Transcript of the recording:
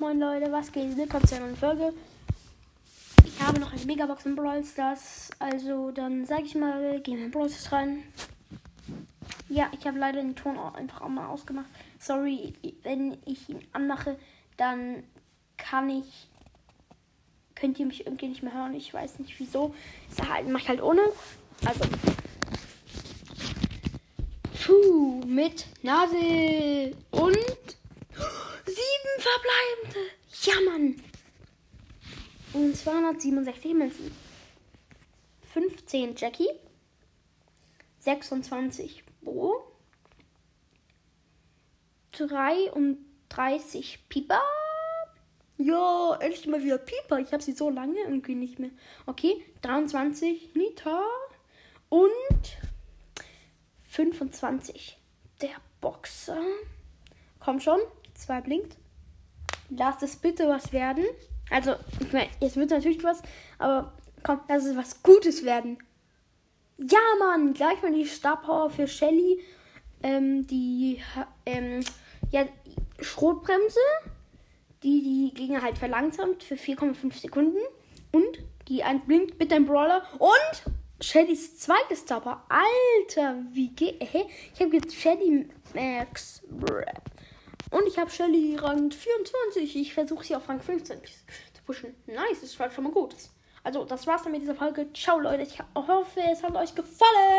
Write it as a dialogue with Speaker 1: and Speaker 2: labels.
Speaker 1: Moin Leute, was geht? Willkommen zu einer Folge. Ich habe noch eine Megabox in Brawl Stars. Also dann sage ich mal, gehen wir in Brawl Stars rein. Ja, ich habe leider den Ton auch einfach auch mal ausgemacht. Sorry, wenn ich ihn anmache, dann kann ich. Könnt ihr mich irgendwie nicht mehr hören? Ich weiß nicht wieso. Ich halt, mach ich halt ohne. Also. Puh, mit Nase Ja, Mann. Und 267 Münzen. 15 Jackie. 26 Bo. 33 Pieper. Ja, endlich mal wieder Pieper. Ich habe sie so lange irgendwie nicht mehr. Okay, 23 Nita. Und 25 der Boxer. Komm schon, zwei blinkt. Lass es bitte was werden. Also, ich meine, jetzt wird natürlich was, aber komm, lass es was Gutes werden. Ja, Mann, gleich mal die Star für Shelly. Ähm, die, ähm, ja, Schrotbremse, die die Gegner halt verlangsamt für 4,5 Sekunden. Und die ein blinkt mit dem Brawler. Und Shellys zweites Zauber. Alter, wie geht. Hä? Ich habe jetzt Shelly Max. Und ich habe Shelly Rang 24. Ich versuche sie auf Rang 15 zu pushen. Nice, das war schon mal gut. Also, das war's dann mit dieser Folge. Ciao, Leute. Ich hoffe, es hat euch gefallen.